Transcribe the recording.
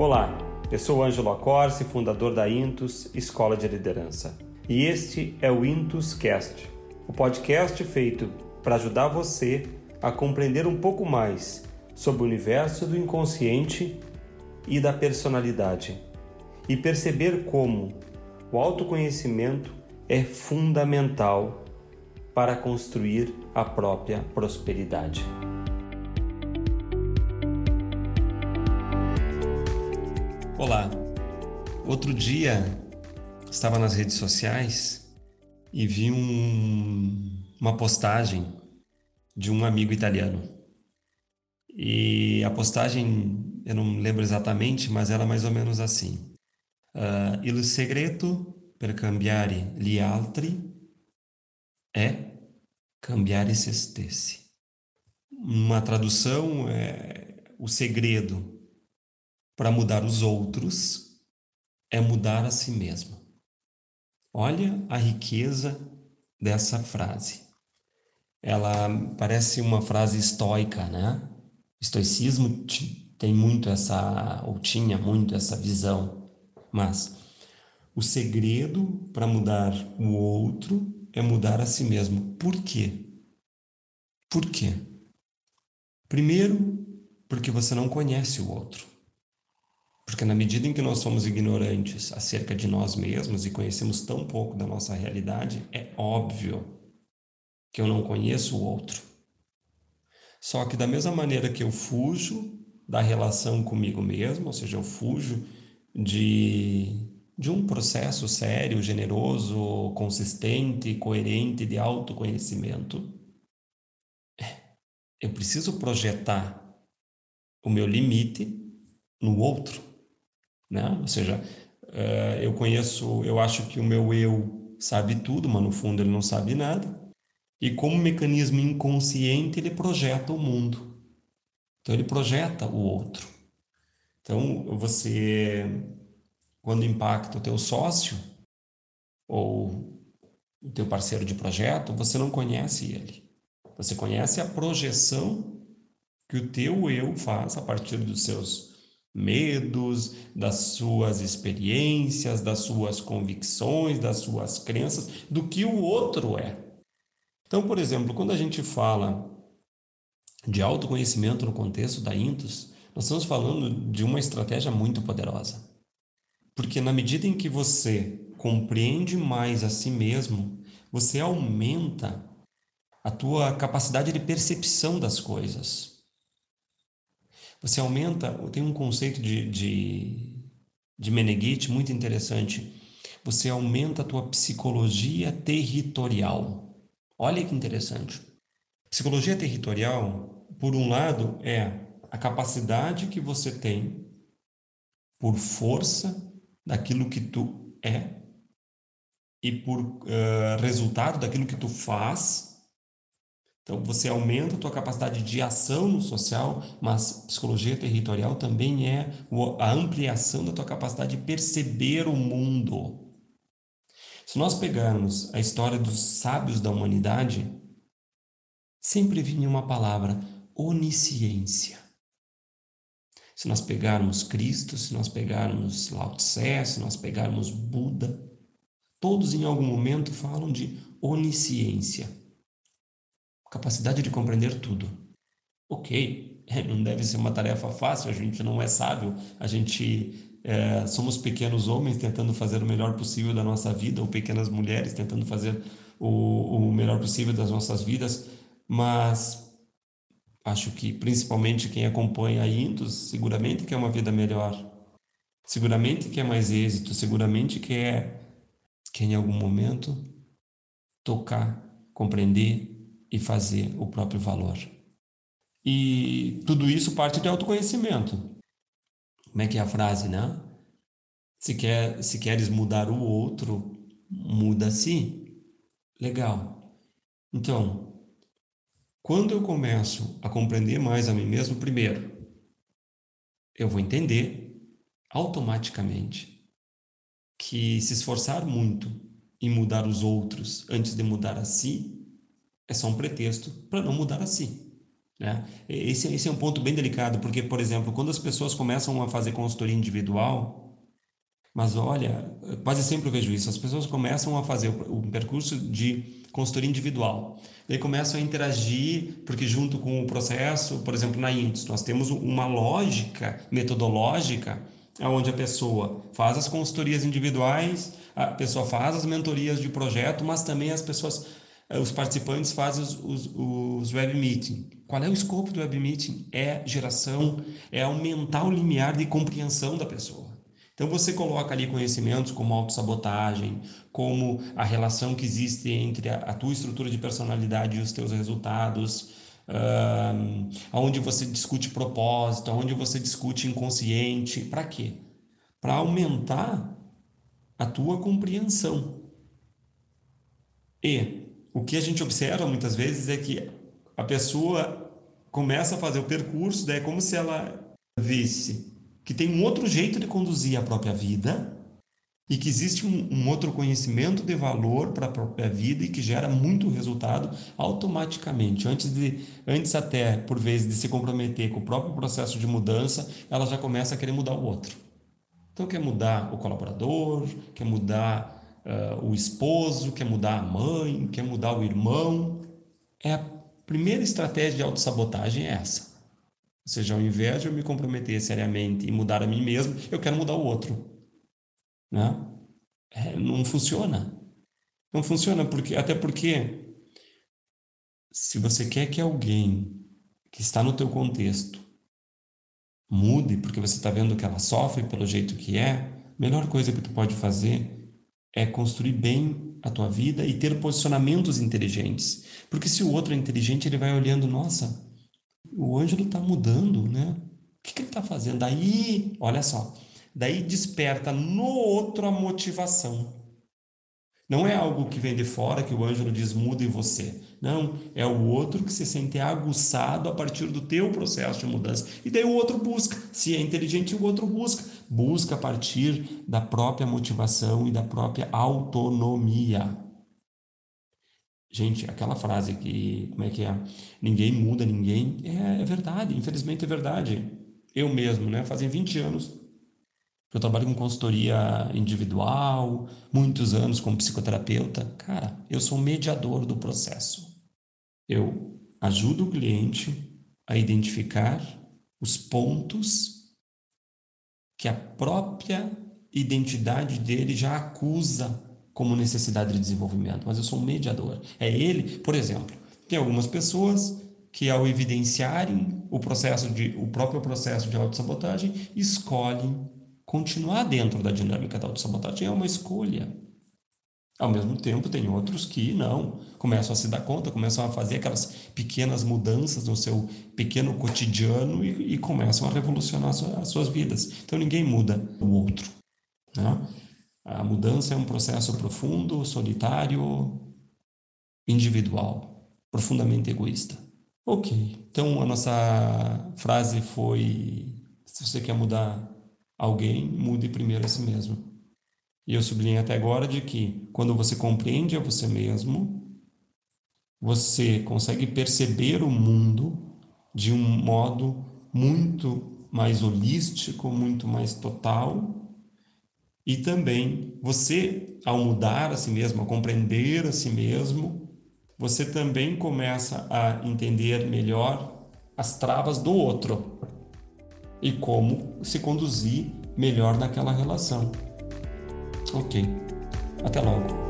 Olá, eu sou Ângelo Acorce, fundador da Intus Escola de Liderança. E este é o Intus Cast, o podcast feito para ajudar você a compreender um pouco mais sobre o universo do inconsciente e da personalidade e perceber como o autoconhecimento é fundamental para construir a própria prosperidade. Outro dia estava nas redes sociais e vi um, uma postagem de um amigo italiano. E a postagem, eu não lembro exatamente, mas era mais ou menos assim: uh, Il segreto per cambiare gli altri è cambiare se stessi. Uma tradução é o segredo para mudar os outros é mudar a si mesmo. Olha a riqueza dessa frase. Ela parece uma frase estoica, né? Estoicismo tem muito essa, ou tinha muito essa visão, mas o segredo para mudar o outro é mudar a si mesmo. Por quê? Por quê? Primeiro, porque você não conhece o outro. Porque na medida em que nós somos ignorantes acerca de nós mesmos e conhecemos tão pouco da nossa realidade, é óbvio que eu não conheço o outro. Só que da mesma maneira que eu fujo da relação comigo mesmo, ou seja, eu fujo de, de um processo sério, generoso, consistente, coerente de autoconhecimento, eu preciso projetar o meu limite no outro né? Ou seja, uh, eu conheço, eu acho que o meu eu sabe tudo, mas no fundo ele não sabe nada. E como mecanismo inconsciente ele projeta o mundo. Então ele projeta o outro. Então você, quando impacta o teu sócio ou o teu parceiro de projeto, você não conhece ele. Você conhece a projeção que o teu eu faz a partir dos seus medos, das suas experiências, das suas convicções, das suas crenças, do que o outro é. Então, por exemplo, quando a gente fala de autoconhecimento no contexto da Intus, nós estamos falando de uma estratégia muito poderosa. Porque na medida em que você compreende mais a si mesmo, você aumenta a tua capacidade de percepção das coisas. Você aumenta, tem um conceito de, de, de Meneghetti muito interessante. Você aumenta a tua psicologia territorial. Olha que interessante. Psicologia territorial, por um lado, é a capacidade que você tem por força daquilo que tu é e por uh, resultado daquilo que tu faz então, você aumenta a tua capacidade de ação no social, mas psicologia territorial também é a ampliação da tua capacidade de perceber o mundo. Se nós pegarmos a história dos sábios da humanidade, sempre vinha uma palavra, onisciência. Se nós pegarmos Cristo, se nós pegarmos Lao Tse, se nós pegarmos Buda, todos em algum momento falam de onisciência capacidade de compreender tudo. Ok, não deve ser uma tarefa fácil, a gente não é sábio, a gente é, somos pequenos homens tentando fazer o melhor possível da nossa vida, ou pequenas mulheres tentando fazer o, o melhor possível das nossas vidas, mas acho que principalmente quem acompanha a Indus seguramente quer uma vida melhor, seguramente quer mais êxito, seguramente quer, quer em algum momento tocar, compreender e fazer o próprio valor. E tudo isso parte de autoconhecimento. Como é que é a frase, né? Se, quer, se queres mudar o outro, muda-se. Legal. Então, quando eu começo a compreender mais a mim mesmo, primeiro, eu vou entender automaticamente que se esforçar muito em mudar os outros antes de mudar a si é só um pretexto para não mudar assim. Né? Esse, esse é um ponto bem delicado, porque, por exemplo, quando as pessoas começam a fazer consultoria individual, mas olha, quase sempre eu vejo isso, as pessoas começam a fazer o, o percurso de consultoria individual, daí começam a interagir, porque junto com o processo, por exemplo, na INTS, nós temos uma lógica metodológica onde a pessoa faz as consultorias individuais, a pessoa faz as mentorias de projeto, mas também as pessoas é, os participantes fazem os, os, os web meeting. Qual é o escopo do web meeting? É geração, é aumentar o limiar de compreensão da pessoa. Então você coloca ali conhecimentos como autossabotagem, como a relação que existe entre a, a tua estrutura de personalidade e os teus resultados, um, onde você discute propósito, onde você discute inconsciente. Para quê? Para aumentar a tua compreensão. E o que a gente observa muitas vezes é que a pessoa começa a fazer o percurso, daí é como se ela visse que tem um outro jeito de conduzir a própria vida e que existe um, um outro conhecimento de valor para a própria vida e que gera muito resultado automaticamente. Antes de, antes até por vezes de se comprometer com o próprio processo de mudança, ela já começa a querer mudar o outro. Então quer mudar o colaborador, quer mudar uh, o esposo, quer mudar a mãe, quer mudar o irmão. É a primeira estratégia de autossabotagem é essa. Ou seja, ao invés de eu me comprometer seriamente e mudar a mim mesmo, eu quero mudar o outro. Né? É, não funciona. Não funciona porque até porque se você quer que alguém que está no teu contexto mude porque você está vendo que ela sofre pelo jeito que é, a melhor coisa que tu pode fazer é construir bem a tua vida e ter posicionamentos inteligentes. Porque se o outro é inteligente, ele vai olhando, nossa, o Ângelo está mudando, né? O que, que ele está fazendo? Daí, olha só, daí desperta no outro a motivação. Não é algo que vem de fora, que o Ângelo diz muda em você. Não, é o outro que se sente aguçado a partir do teu processo de mudança. E daí o outro busca. Se é inteligente, o outro busca. Busca a partir da própria motivação e da própria autonomia. Gente, aquela frase que, como é que é? Ninguém muda ninguém, é, é verdade, infelizmente é verdade. Eu mesmo, né? Fazem 20 anos eu trabalho com consultoria individual, muitos anos como psicoterapeuta. Cara, eu sou mediador do processo. Eu ajudo o cliente a identificar os pontos que a própria identidade dele já acusa como necessidade de desenvolvimento, mas eu sou um mediador. É ele, por exemplo, tem algumas pessoas que ao evidenciarem o processo de o próprio processo de autossabotagem, escolhem continuar dentro da dinâmica da autossabotagem é uma escolha. Ao mesmo tempo, tem outros que não, começam a se dar conta, começam a fazer aquelas pequenas mudanças no seu pequeno cotidiano e, e começam a revolucionar as suas vidas. Então, ninguém muda o outro. Né? A mudança é um processo profundo, solitário, individual, profundamente egoísta. Ok, então a nossa frase foi: se você quer mudar alguém mude primeiro a si mesmo. E eu sublinhei até agora de que quando você compreende a você mesmo, você consegue perceber o mundo de um modo muito mais holístico, muito mais total. E também você, ao mudar a si mesmo, a compreender a si mesmo, você também começa a entender melhor as travas do outro e como se conduzir melhor naquela relação. Ok, até logo.